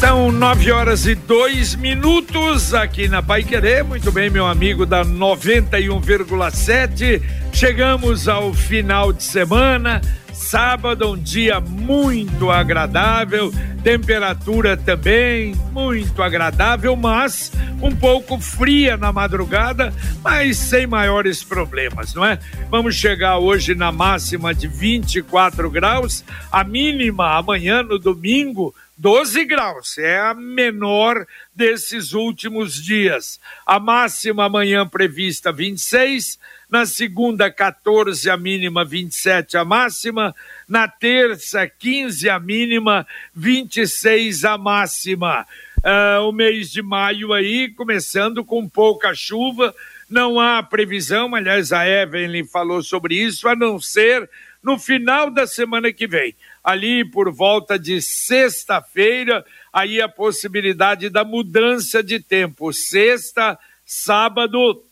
São nove horas e dois minutos aqui na Pai Querer. Muito bem, meu amigo da 91,7. Chegamos ao final de semana. Sábado, um dia muito agradável, temperatura também muito agradável, mas um pouco fria na madrugada, mas sem maiores problemas, não é? Vamos chegar hoje na máxima de 24 graus, a mínima amanhã no domingo 12 graus, é a menor desses últimos dias. A máxima amanhã prevista 26, na segunda 14 a mínima, 27 a máxima, na terça 15 a mínima, 26 a máxima. Uh, o mês de maio aí começando com pouca chuva, não há previsão, aliás a Evelyn falou sobre isso, a não ser no final da semana que vem. Ali por volta de sexta-feira, aí a possibilidade da mudança de tempo, sexta, sábado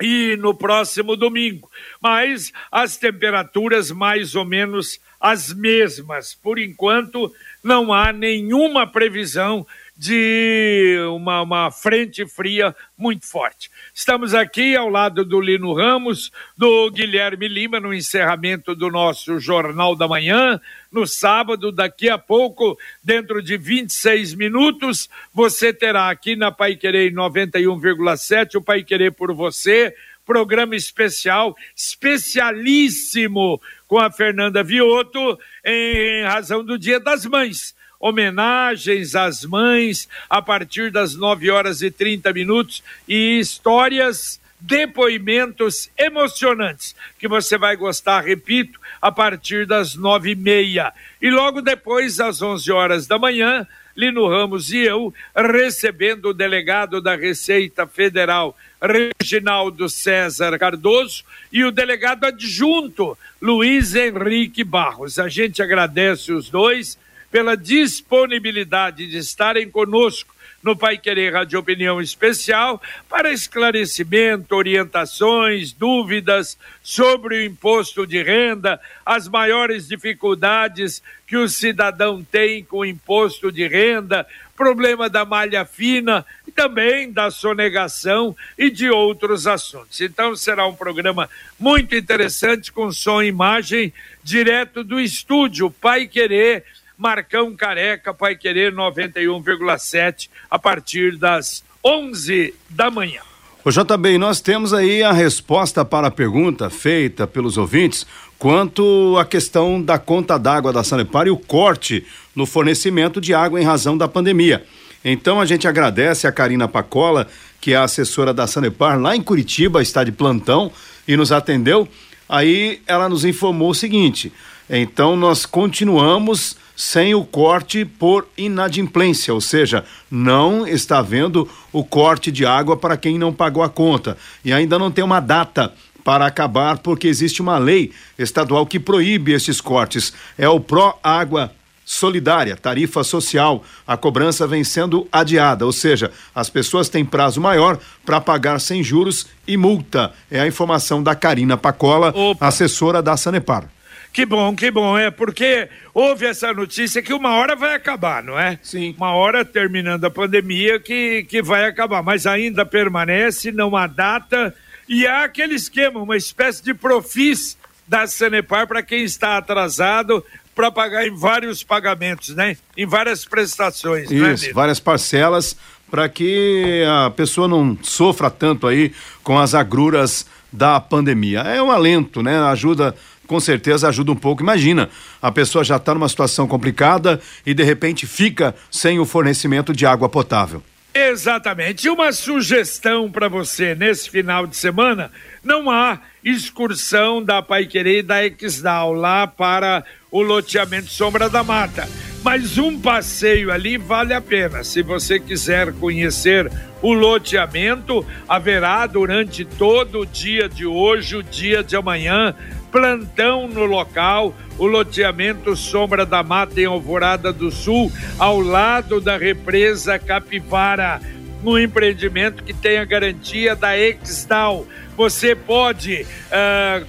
e no próximo domingo. Mas as temperaturas mais ou menos as mesmas. Por enquanto, não há nenhuma previsão de uma, uma frente fria muito forte. Estamos aqui ao lado do Lino Ramos, do Guilherme Lima, no encerramento do nosso Jornal da Manhã. No sábado, daqui a pouco, dentro de 26 minutos, você terá aqui na Pai Querer 91,7, o Pai Querer por você, programa especial, especialíssimo com a Fernanda Vioto, em razão do Dia das Mães homenagens às mães a partir das 9 horas e 30 minutos e histórias, depoimentos emocionantes que você vai gostar, repito, a partir das nove e meia. E logo depois, às 11 horas da manhã, Lino Ramos e eu recebendo o delegado da Receita Federal, Reginaldo César Cardoso, e o delegado adjunto, Luiz Henrique Barros. A gente agradece os dois pela disponibilidade de estarem conosco no Pai Querer Rádio Opinião Especial para esclarecimento, orientações, dúvidas sobre o imposto de renda, as maiores dificuldades que o cidadão tem com o imposto de renda, problema da malha fina e também da sonegação e de outros assuntos. Então será um programa muito interessante com som e imagem direto do estúdio Pai Querer Marcão Careca, Pai Querer 91,7 a partir das 11 da manhã. O JB, nós temos aí a resposta para a pergunta feita pelos ouvintes quanto à questão da conta d'água da Sanepar e o corte no fornecimento de água em razão da pandemia. Então a gente agradece a Karina Pacola, que é a assessora da Sanepar lá em Curitiba, está de plantão e nos atendeu. Aí ela nos informou o seguinte: então nós continuamos sem o corte por inadimplência, ou seja, não está havendo o corte de água para quem não pagou a conta. E ainda não tem uma data para acabar, porque existe uma lei estadual que proíbe esses cortes. É o Pro Água Solidária, tarifa social. A cobrança vem sendo adiada, ou seja, as pessoas têm prazo maior para pagar sem juros e multa. É a informação da Karina Pacola, Opa. assessora da Sanepar. Que bom, que bom. É porque houve essa notícia que uma hora vai acabar, não é? Sim. Uma hora terminando a pandemia que, que vai acabar, mas ainda permanece, não há data. E há aquele esquema, uma espécie de profis da Sanepar para quem está atrasado para pagar em vários pagamentos, né? Em várias prestações. Né, Isso, né, várias parcelas para que a pessoa não sofra tanto aí com as agruras da pandemia. É um alento, né? Ajuda com certeza ajuda um pouco. Imagina, a pessoa já está numa situação complicada e de repente fica sem o fornecimento de água potável. Exatamente. Uma sugestão para você nesse final de semana: não há excursão da Pai Querer e da Exdal lá para o loteamento Sombra da Mata. Mas um passeio ali vale a pena. Se você quiser conhecer o loteamento, haverá durante todo o dia de hoje, o dia de amanhã, plantão no local, o loteamento Sombra da Mata em Alvorada do Sul, ao lado da represa Capivara. um empreendimento que tem a garantia da Exdal. Você pode, uh,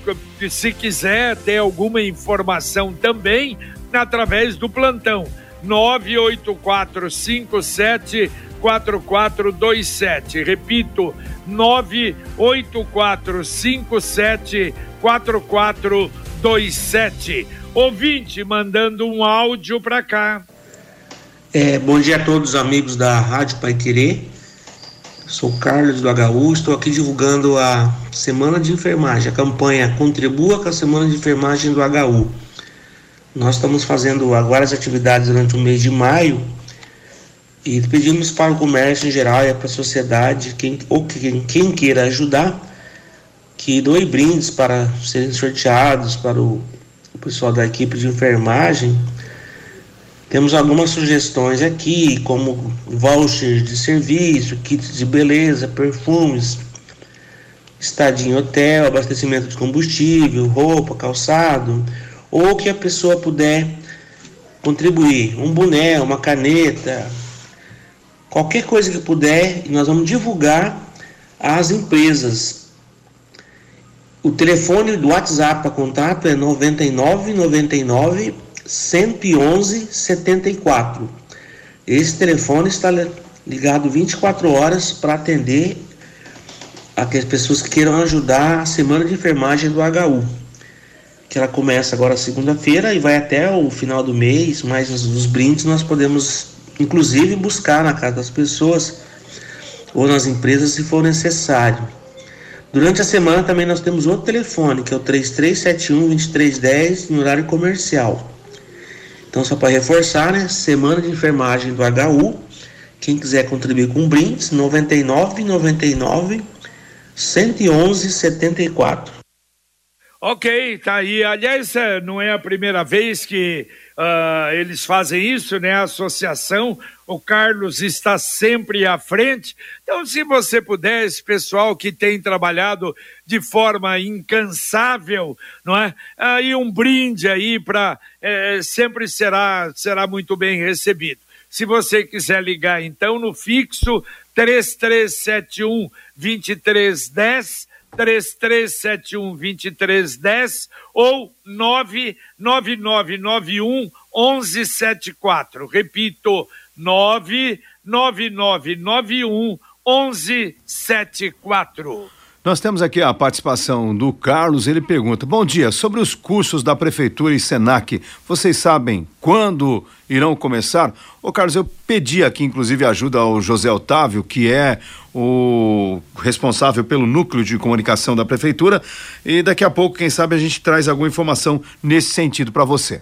se quiser ter alguma informação também, através do plantão 98457 4427. Repito, 98457 4427. Ouvinte mandando um áudio para cá. É, bom dia a todos os amigos da Rádio Pai Querer. Sou Carlos do HU, estou aqui divulgando a Semana de Enfermagem, a campanha Contribua com a Semana de Enfermagem do HU. Nós estamos fazendo várias atividades durante o mês de maio e pedimos para o comércio em geral e para a sociedade, quem, ou quem, quem queira ajudar, que doe brindes para serem sorteados para o, pessoal da equipe de enfermagem temos algumas sugestões aqui, como vouchers de serviço, kits de beleza, perfumes, estadia em hotel, abastecimento de combustível, roupa, calçado, ou que a pessoa puder contribuir, um boné, uma caneta, qualquer coisa que puder, nós vamos divulgar às empresas. O telefone do WhatsApp para contato é 99 99 111 74. Esse telefone está ligado 24 horas para atender aquelas pessoas que queiram ajudar a semana de enfermagem do HU. Que ela começa agora segunda-feira e vai até o final do mês, mas os, os brindes nós podemos inclusive buscar na casa das pessoas ou nas empresas se for necessário. Durante a semana também nós temos outro telefone, que é o 3371 2310, em horário comercial. Então, só para reforçar, né? Semana de enfermagem do HU. Quem quiser contribuir com brindes, 99 99 111 74. Ok, tá aí. Aliás, é, não é a primeira vez que uh, eles fazem isso, né? A associação, o Carlos está sempre à frente. Então, se você puder, esse pessoal que tem trabalhado de forma incansável, não é? Aí um brinde aí para é, sempre será será muito bem recebido. Se você quiser ligar, então, no fixo 3371 2310 3371 2310 ou 99991 1174. Repito, 99991 1174. Nós temos aqui a participação do Carlos. Ele pergunta: Bom dia, sobre os cursos da Prefeitura e Senac, vocês sabem quando irão começar? Ô, Carlos, eu pedi aqui, inclusive, ajuda ao José Otávio, que é o responsável pelo núcleo de comunicação da Prefeitura, e daqui a pouco, quem sabe, a gente traz alguma informação nesse sentido para você.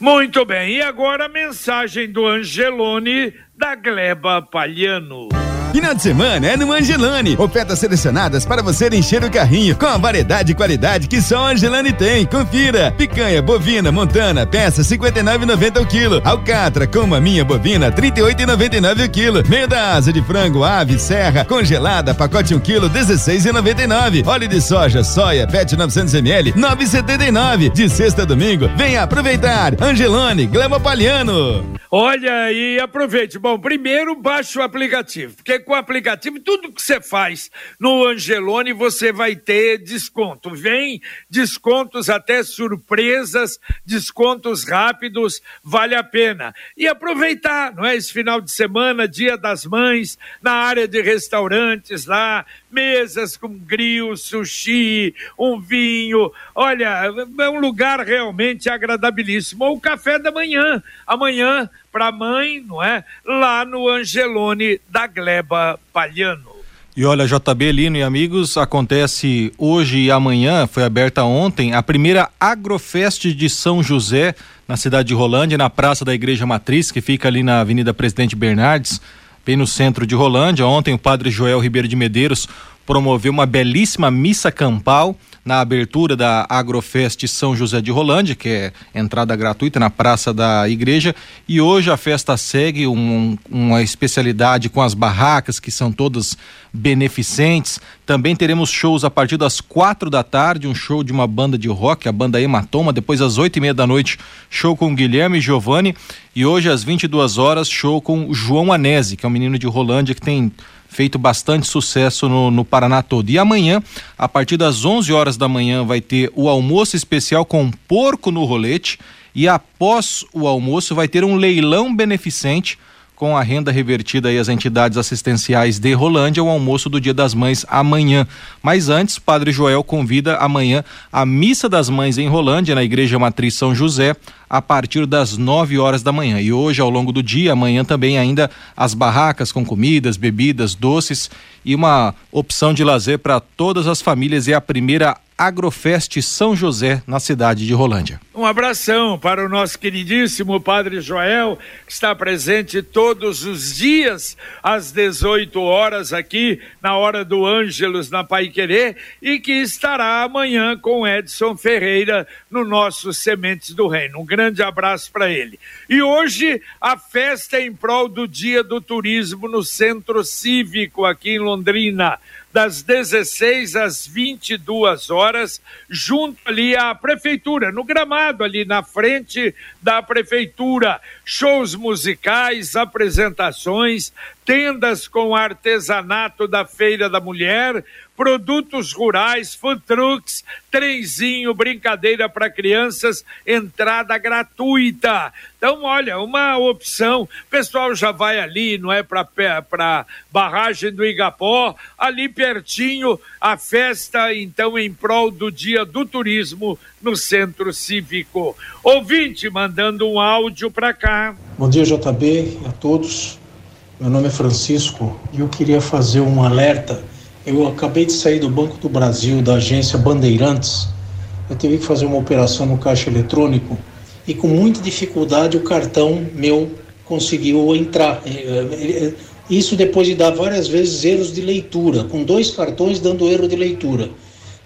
Muito bem, e agora a mensagem do Angelone da Gleba Palhano. Final de semana é no Angelone. Ofertas selecionadas para você encher o carrinho com a variedade e qualidade que só a Angelone tem. Confira. Picanha, bovina, montana, peça 59,90 o quilo. Alcatra, como a minha bovina, 38,99 o quilo. Meio da asa de frango, ave, serra, congelada, pacote 1 quilo, 16,99. Óleo de soja, soia, PET 900 ml, 9,79. De sexta a domingo, venha aproveitar. Angelone, Gleba Palhano. Olha e aproveite. Bom, primeiro baixe o aplicativo, porque com o aplicativo tudo que você faz no Angelone você vai ter desconto. Vem descontos até surpresas, descontos rápidos, vale a pena. E aproveitar, não é? Esse final de semana, Dia das Mães, na área de restaurantes lá, mesas com grill, sushi, um vinho. Olha, é um lugar realmente agradabilíssimo. Ou o café da manhã. Amanhã para mãe, não é? Lá no Angelone da Gleba Palhano. E olha, JB Lino e amigos, acontece hoje e amanhã, foi aberta ontem, a primeira Agrofest de São José, na cidade de Rolândia, na Praça da Igreja Matriz, que fica ali na Avenida Presidente Bernardes, bem no centro de Rolândia. Ontem o padre Joel Ribeiro de Medeiros promoveu uma belíssima missa campal na abertura da Agrofest São José de Rolândia, que é entrada gratuita na Praça da Igreja. E hoje a festa segue um, uma especialidade com as barracas, que são todas beneficentes. Também teremos shows a partir das quatro da tarde, um show de uma banda de rock, a banda Hematoma. Depois, às oito e meia da noite, show com Guilherme Giovanni. E hoje, às 22 horas, show com João Anese, que é um menino de Rolândia que tem feito bastante sucesso no, no Paraná todo. E amanhã, a partir das 11 horas da manhã, vai ter o almoço especial com porco no rolete e após o almoço vai ter um leilão beneficente com a renda revertida às entidades assistenciais de Rolândia, o almoço do Dia das Mães amanhã. Mas antes, Padre Joel convida amanhã a Missa das Mães em Rolândia, na Igreja Matriz São José, a partir das 9 horas da manhã. E hoje, ao longo do dia, amanhã também ainda as barracas com comidas, bebidas, doces e uma opção de lazer para todas as famílias. É a primeira Agrofest São José, na cidade de Rolândia. Um abração para o nosso queridíssimo Padre Joel, que está presente todos os dias às 18 horas aqui na hora do Ângelos na Pai Querer e que estará amanhã com Edson Ferreira no nosso Sementes do Reino. Um grande abraço para ele. E hoje a festa em prol do Dia do Turismo no Centro Cívico aqui em Londrina das 16 às 22 horas, junto ali à prefeitura, no gramado ali na frente da prefeitura. Shows musicais, apresentações, tendas com artesanato da Feira da Mulher, produtos rurais, food trucks, trenzinho, brincadeira para crianças, entrada gratuita. Então, olha, uma opção. O pessoal já vai ali, não é para barragem do Igapó, ali pertinho, a festa, então, em prol do Dia do Turismo no Centro Cívico. Ouvinte mandando um áudio para cá. Bom dia, JB, a todos. Meu nome é Francisco e eu queria fazer um alerta. Eu acabei de sair do Banco do Brasil, da agência Bandeirantes. Eu tive que fazer uma operação no caixa eletrônico e com muita dificuldade o cartão meu conseguiu entrar. É, é, é, isso depois de dar várias vezes erros de leitura, com dois cartões dando erro de leitura.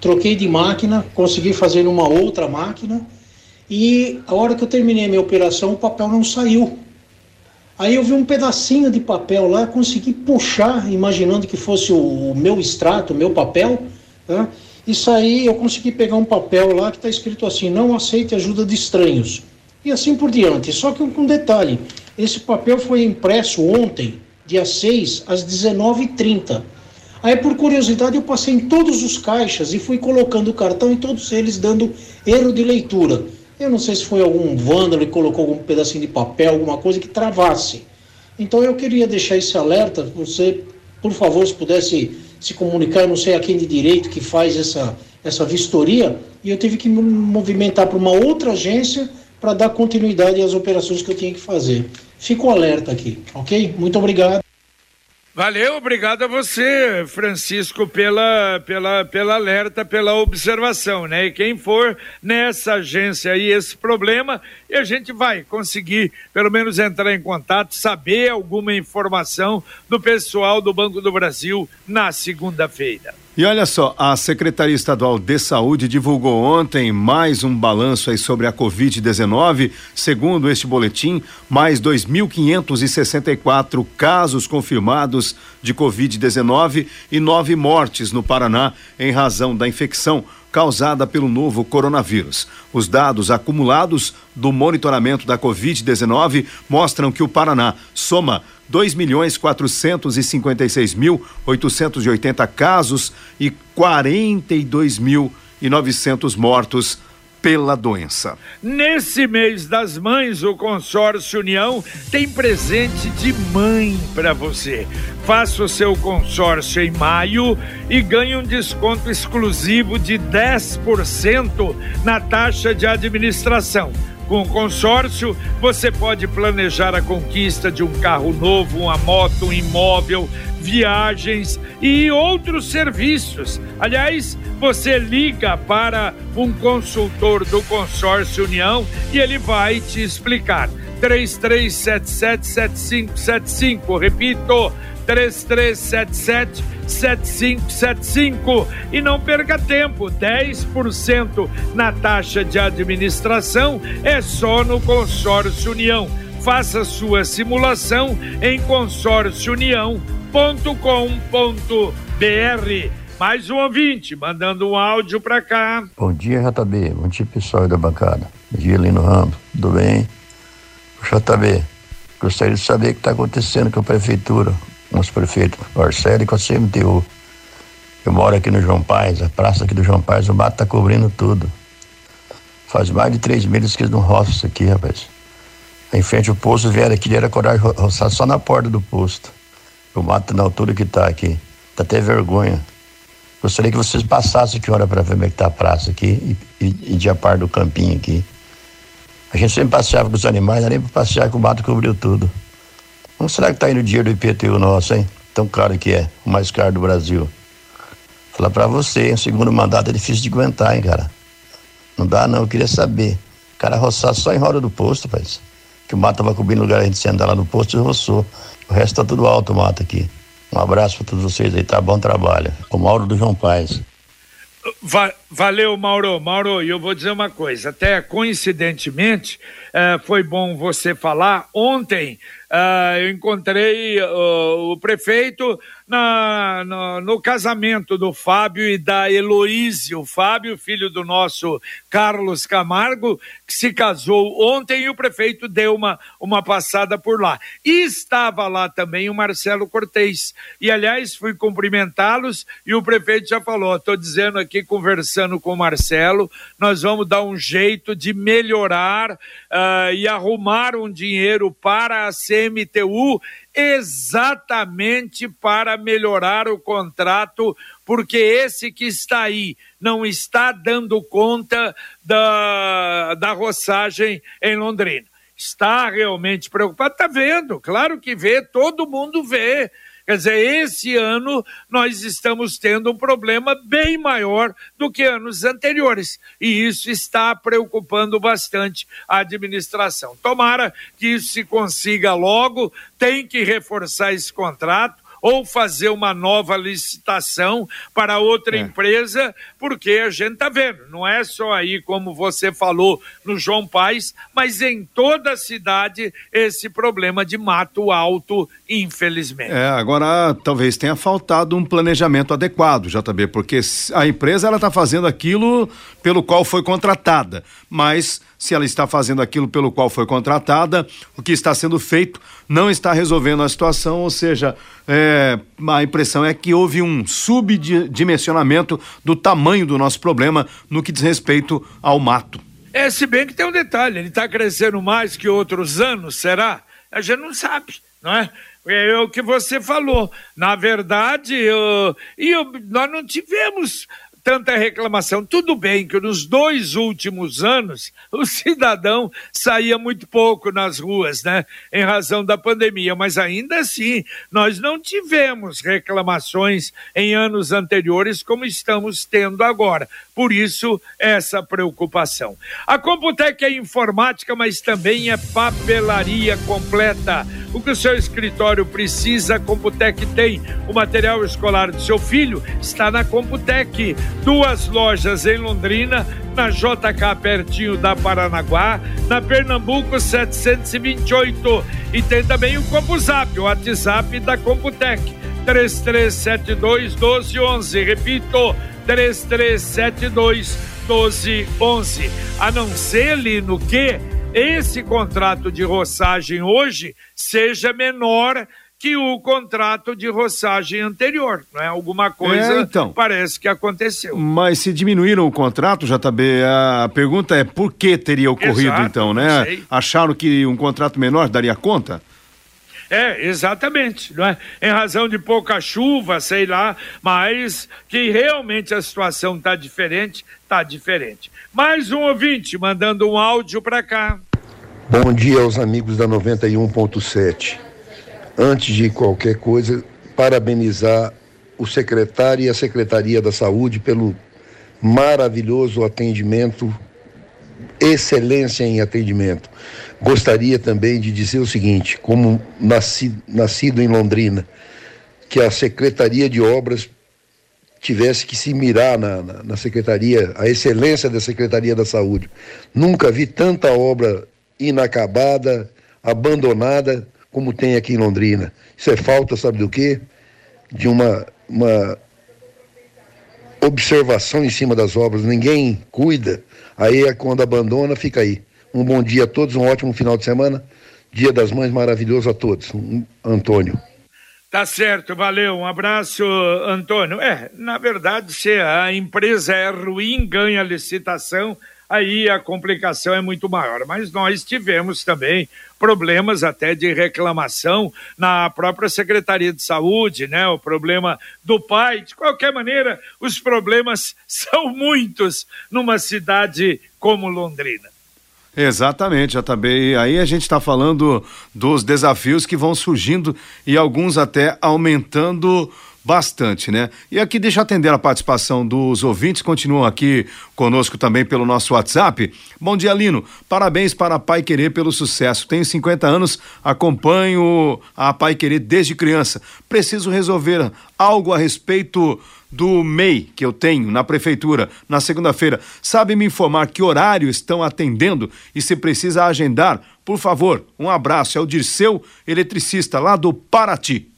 Troquei de máquina, consegui fazer numa outra máquina e a hora que eu terminei a minha operação o papel não saiu. Aí eu vi um pedacinho de papel lá, consegui puxar, imaginando que fosse o, meu extrato, o meu papel, né? e saí, eu consegui pegar um papel lá que está escrito assim, não aceite ajuda de estranhos. E assim por diante. Só que com um detalhe, esse papel foi impresso ontem, dia 6, às 19h30. Aí, por curiosidade, eu passei em todos os caixas e fui colocando o cartão em todos eles, dando erro de leitura. Eu não sei se foi algum vândalo e colocou algum pedacinho de papel, alguma coisa que travasse. Então eu queria deixar esse alerta, você, por favor, se pudesse se comunicar, eu não sei a quem de direito que faz essa, essa vistoria, e eu tive que me movimentar para uma outra agência para dar continuidade às operações que eu tinha que fazer. Fico alerta aqui, ok? Muito obrigado. Valeu, obrigado a você, Francisco, pela, pela, pela alerta, pela observação, né? E quem for nessa agência aí, esse problema, e a gente vai conseguir, pelo menos, entrar em contato, saber alguma informação do pessoal do Banco do Brasil na segunda-feira. E olha só, a Secretaria Estadual de Saúde divulgou ontem mais um balanço aí sobre a Covid-19. Segundo este boletim, mais 2.564 casos confirmados de Covid-19 e nove mortes no Paraná em razão da infecção causada pelo novo coronavírus. Os dados acumulados do monitoramento da Covid-19 mostram que o Paraná soma 2 milhões 456 mil 880 casos e 42 mil e 900 mortos pela doença. Nesse mês das mães, o consórcio União tem presente de mãe para você. Faça o seu consórcio em maio e ganhe um desconto exclusivo de 10% na taxa de administração. Com o consórcio, você pode planejar a conquista de um carro novo, uma moto, um imóvel, viagens e outros serviços. Aliás, você liga para um consultor do Consórcio União e ele vai te explicar. 33777575, repito, 3377 7575 e não perca tempo, 10% na taxa de administração é só no Consórcio União. Faça sua simulação em consórciounião.com.br. Mais um ouvinte mandando um áudio para cá. Bom dia, JB. Bom dia, pessoal da bancada. Bom dia, Lino Ramos. Tudo bem? JB, gostaria de saber o que está acontecendo com a prefeitura com os prefeitos Marcelo e com a CMTU. Eu moro aqui no João Paz, a praça aqui do João Paz, o mato tá cobrindo tudo. Faz mais de três meses que eles não roçam isso aqui, rapaz. Em frente ao posto, vieram aqui, era coragem roçar só na porta do posto. O mato na altura que tá aqui. Tá até vergonha. Gostaria que vocês passassem aqui hora para ver como é que tá a praça aqui e, e, e de a par do campinho aqui. A gente sempre passeava com os animais, nem para passear que o mato cobriu tudo. Como será que tá indo o dinheiro do IPTU nosso, hein? Tão caro que é, o mais caro do Brasil. Falar para você, o segundo mandato é difícil de aguentar, hein, cara. Não dá não, eu queria saber. O cara roçar só em roda do posto, rapaz. Que o mato tava cobrindo lugar a gente sentar lá no posto e roçou. O resto tá tudo alto o mato aqui. Um abraço para todos vocês aí, tá bom trabalho. O Mauro do João Paz. Va valeu, Mauro. Mauro, e eu vou dizer uma coisa, até coincidentemente, eh, foi bom você falar. Ontem eh, eu encontrei uh, o prefeito na, no, no, casamento do Fábio e da Heloíse. O Fábio, filho do nosso Carlos Camargo, que se casou ontem e o prefeito deu uma, uma passada por lá. E estava lá também o Marcelo Cortez. E, aliás, fui cumprimentá-los e o prefeito já falou: estou dizendo aqui, conversando com o Marcelo, nós vamos dar um jeito de melhorar uh, e arrumar um dinheiro para a CMTU exatamente para melhorar o contrato, porque esse que está aí não está dando conta da, da roçagem em Londrina. Está realmente preocupado? Está vendo, claro que vê, todo mundo vê. Quer dizer, esse ano nós estamos tendo um problema bem maior do que anos anteriores. E isso está preocupando bastante a administração. Tomara que isso se consiga logo, tem que reforçar esse contrato ou fazer uma nova licitação para outra é. empresa, porque a gente está vendo, não é só aí, como você falou, no João Paz, mas em toda a cidade esse problema de mato alto, infelizmente. É, agora talvez tenha faltado um planejamento adequado, JB, porque a empresa ela está fazendo aquilo pelo qual foi contratada, mas se ela está fazendo aquilo pelo qual foi contratada, o que está sendo feito não está resolvendo a situação, ou seja, é, a impressão é que houve um subdimensionamento do tamanho do nosso problema no que diz respeito ao mato. É, se bem que tem um detalhe, ele está crescendo mais que outros anos, será? A gente não sabe, não é? É o que você falou. Na verdade, eu, eu, nós não tivemos tanta reclamação. Tudo bem que nos dois últimos anos o cidadão saía muito pouco nas ruas, né? Em razão da pandemia, mas ainda assim nós não tivemos reclamações em anos anteriores como estamos tendo agora. Por isso, essa preocupação. A Computec é informática, mas também é papelaria completa. O que o seu escritório precisa, a Computec tem. O material escolar do seu filho está na Computec. Duas lojas em Londrina, na JK pertinho da Paranaguá, na Pernambuco 728. E tem também o CompuZap, o WhatsApp da Computec. 3372 1211. Repito, 3372 1211. A não ser, Lino, que esse contrato de roçagem hoje seja menor que o contrato de roçagem anterior, não é? Alguma coisa é, então, parece que aconteceu. Mas se diminuíram o contrato, JB, a pergunta é por que teria ocorrido Exato, então, né? Acharam que um contrato menor daria conta? É, exatamente, não é? Em razão de pouca chuva, sei lá, mas que realmente a situação está diferente, está diferente. Mais um ouvinte mandando um áudio para cá. Bom dia aos amigos da 91.7. Antes de qualquer coisa, parabenizar o secretário e a Secretaria da Saúde pelo maravilhoso atendimento, excelência em atendimento. Gostaria também de dizer o seguinte: como nasci, nascido em Londrina, que a Secretaria de Obras tivesse que se mirar na, na, na, Secretaria, a excelência da Secretaria da Saúde. Nunca vi tanta obra inacabada, abandonada, como tem aqui em Londrina. Isso é falta, sabe do quê? De uma, uma observação em cima das obras. Ninguém cuida, aí é quando abandona, fica aí. Um bom dia a todos, um ótimo final de semana. Dia das Mães maravilhoso a todos. Antônio. Tá certo, valeu. Um abraço, Antônio. É, na verdade, se a empresa é ruim, ganha licitação, aí a complicação é muito maior. Mas nós tivemos também problemas até de reclamação na própria Secretaria de Saúde, né? O problema do pai. De qualquer maneira, os problemas são muitos numa cidade como Londrina. Exatamente, JB. E aí a gente está falando dos desafios que vão surgindo e alguns até aumentando bastante, né? E aqui deixa eu atender a participação dos ouvintes, continuam aqui conosco também pelo nosso WhatsApp. Bom dia, Lino. Parabéns para a Pai Querer pelo sucesso. Tenho 50 anos, acompanho a Pai Querer desde criança. Preciso resolver algo a respeito do MEI que eu tenho na prefeitura na segunda-feira. Sabe me informar que horário estão atendendo e se precisa agendar? Por favor, um abraço. É o Dirceu, eletricista lá do Paraty.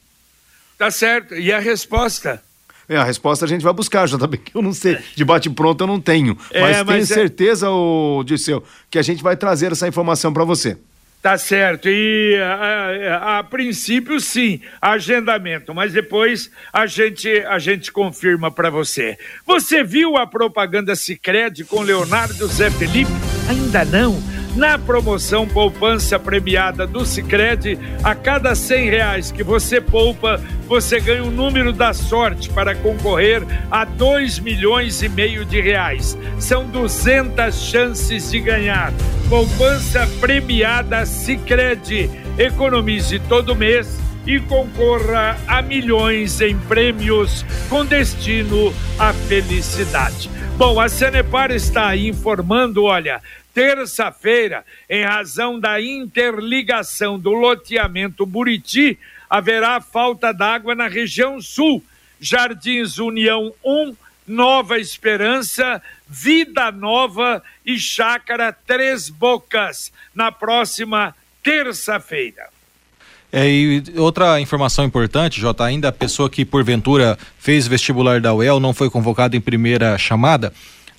Tá certo. E a resposta? É, a resposta a gente vai buscar, já também que eu não sei. De bate-pronto eu não tenho. É, mas, mas tenho é... certeza, ô, Dirceu, que a gente vai trazer essa informação para você. Tá certo. E a, a, a, princípio, sim, agendamento, mas depois a gente, a gente confirma para você. Você viu a propaganda Sicredi com Leonardo Zé Felipe? Ainda não? Na promoção Poupança Premiada do Sicredi, a cada cem reais que você poupa, você ganha o número da sorte para concorrer a dois milhões e meio de reais. São 200 chances de ganhar. Poupança Premiada Sicredi. Economize todo mês e concorra a milhões em prêmios com destino à felicidade. Bom, a Sanepar está informando, olha, terça-feira, em razão da interligação do loteamento Buriti, haverá falta d'água na região sul. Jardins União 1, Nova Esperança, Vida Nova e Chácara Três Bocas, na próxima terça-feira. É, e outra informação importante, Jota, ainda a pessoa que porventura fez vestibular da UEL não foi convocada em primeira chamada,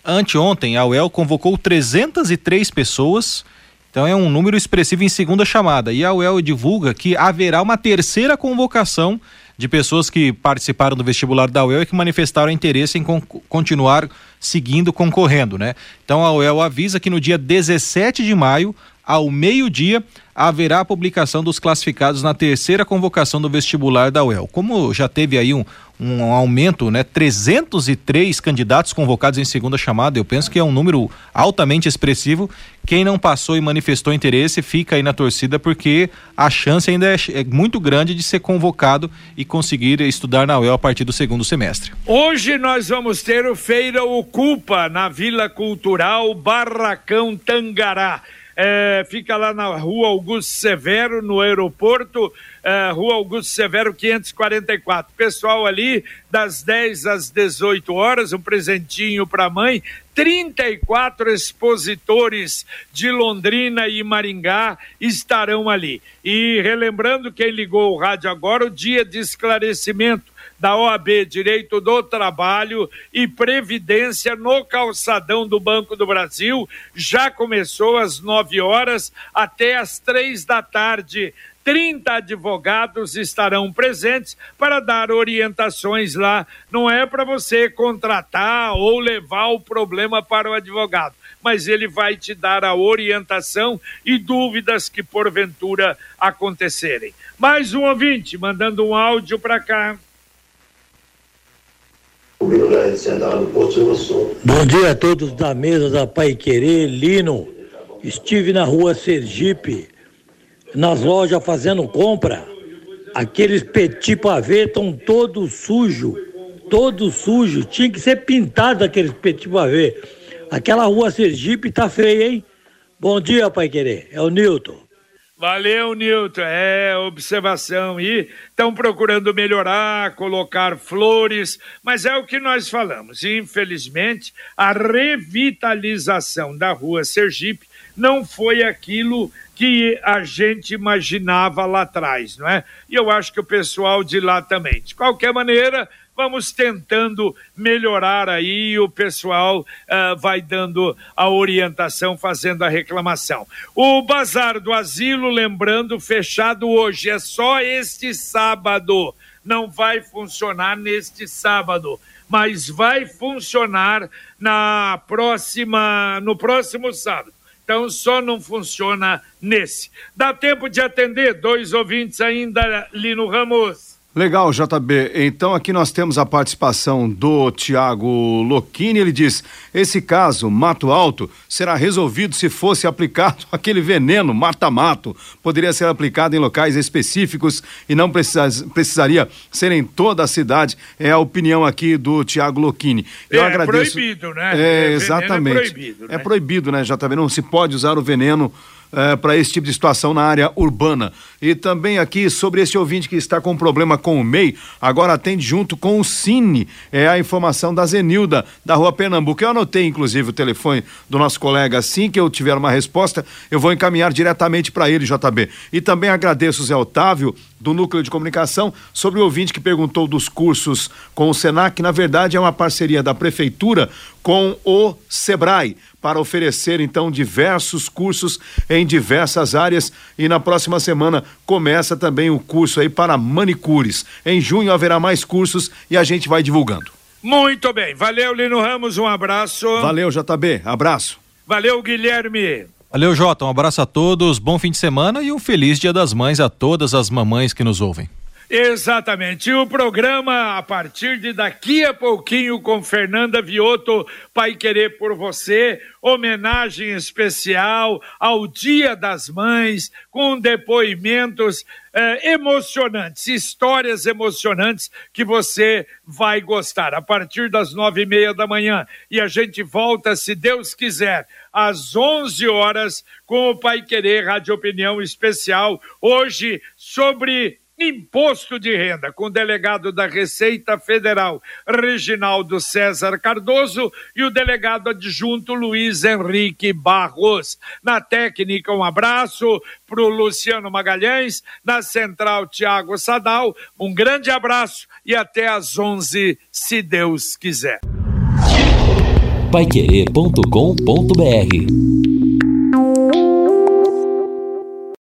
Anteontem, a UEL convocou 303 pessoas, então é um número expressivo em segunda chamada. E a UEL divulga que haverá uma terceira convocação de pessoas que participaram do vestibular da UEL e que manifestaram interesse em con continuar seguindo concorrendo, né? Então a UEL avisa que no dia 17 de maio, ao meio-dia, haverá a publicação dos classificados na terceira convocação do vestibular da UEL. Como já teve aí um, um aumento, né? 303 candidatos convocados em segunda chamada, eu penso que é um número altamente expressivo. Quem não passou e manifestou interesse fica aí na torcida porque a chance ainda é, é muito grande de ser convocado e conseguir estudar na UEL a partir do segundo semestre. Hoje nós vamos ter o Feira Ocupa na Vila Cultural Barracão Tangará é, fica lá na rua Augusto Severo, no aeroporto, é, rua Augusto Severo 544. Pessoal ali, das 10 às 18 horas, um presentinho para a mãe. 34 expositores de Londrina e Maringá estarão ali. E relembrando quem ligou o rádio agora, o dia de esclarecimento da OAB Direito do Trabalho e Previdência no calçadão do Banco do Brasil. Já começou às nove horas até às três da tarde. 30 advogados estarão presentes para dar orientações lá. Não é para você contratar ou levar o problema para o advogado, mas ele vai te dar a orientação e dúvidas que porventura acontecerem. Mais um ouvinte mandando um áudio para cá. Bom dia a todos da mesa da Pai Querer, Lino. Estive na rua Sergipe, nas lojas fazendo compra. Aqueles petit pavê estão todos sujos, todos sujos. Tinha que ser pintado aqueles petit pavê. Aquela rua Sergipe tá feia, hein? Bom dia, Pai Querer. É o Nilton. Valeu, Nilton. É, observação. E estão procurando melhorar, colocar flores, mas é o que nós falamos. Infelizmente, a revitalização da rua Sergipe não foi aquilo que a gente imaginava lá atrás, não é? E eu acho que o pessoal de lá também. De qualquer maneira, vamos tentando melhorar aí, o pessoal uh, vai dando a orientação, fazendo a reclamação. O Bazar do Asilo, lembrando, fechado hoje, é só este sábado não vai funcionar neste sábado, mas vai funcionar na próxima, no próximo sábado. Então só não funciona nesse. Dá tempo de atender dois ouvintes ainda, Lino Ramos. Legal, JB. Então aqui nós temos a participação do Tiago Loquini. Ele diz: esse caso, mato alto, será resolvido se fosse aplicado aquele veneno mata-mato. Poderia ser aplicado em locais específicos e não precisa, precisaria ser em toda a cidade. É a opinião aqui do Tiago Loquini. Eu é agradeço. proibido, né? É, é exatamente. É proibido, né? É proibido, né, JB? Não se pode usar o veneno é, para esse tipo de situação na área urbana. E também aqui sobre esse ouvinte que está com problema com o MEI, agora atende junto com o Cine. É a informação da Zenilda, da rua Pernambuco. Eu anotei, inclusive, o telefone do nosso colega. Assim que eu tiver uma resposta, eu vou encaminhar diretamente para ele, JB. E também agradeço o Zé Otávio, do Núcleo de Comunicação, sobre o ouvinte que perguntou dos cursos com o Senac. Na verdade, é uma parceria da Prefeitura com o Sebrae para oferecer então diversos cursos em diversas áreas e na próxima semana começa também o curso aí para manicures. Em junho haverá mais cursos e a gente vai divulgando. Muito bem, valeu Lino Ramos, um abraço. Valeu JB, abraço. Valeu Guilherme. Valeu Jota, um abraço a todos, bom fim de semana e um feliz Dia das Mães a todas as mamães que nos ouvem. Exatamente. E o programa, a partir de daqui a pouquinho, com Fernanda Vioto, Pai Querer por Você, homenagem especial ao Dia das Mães, com depoimentos eh, emocionantes, histórias emocionantes que você vai gostar. A partir das nove e meia da manhã. E a gente volta, se Deus quiser, às onze horas, com o Pai Querer Rádio Opinião Especial, hoje sobre Imposto de Renda, com o delegado da Receita Federal, Reginaldo César Cardoso, e o delegado adjunto Luiz Henrique Barros. Na técnica, um abraço para o Luciano Magalhães, na central, Tiago Sadal. Um grande abraço e até às 11, se Deus quiser. Paiquerê.com.br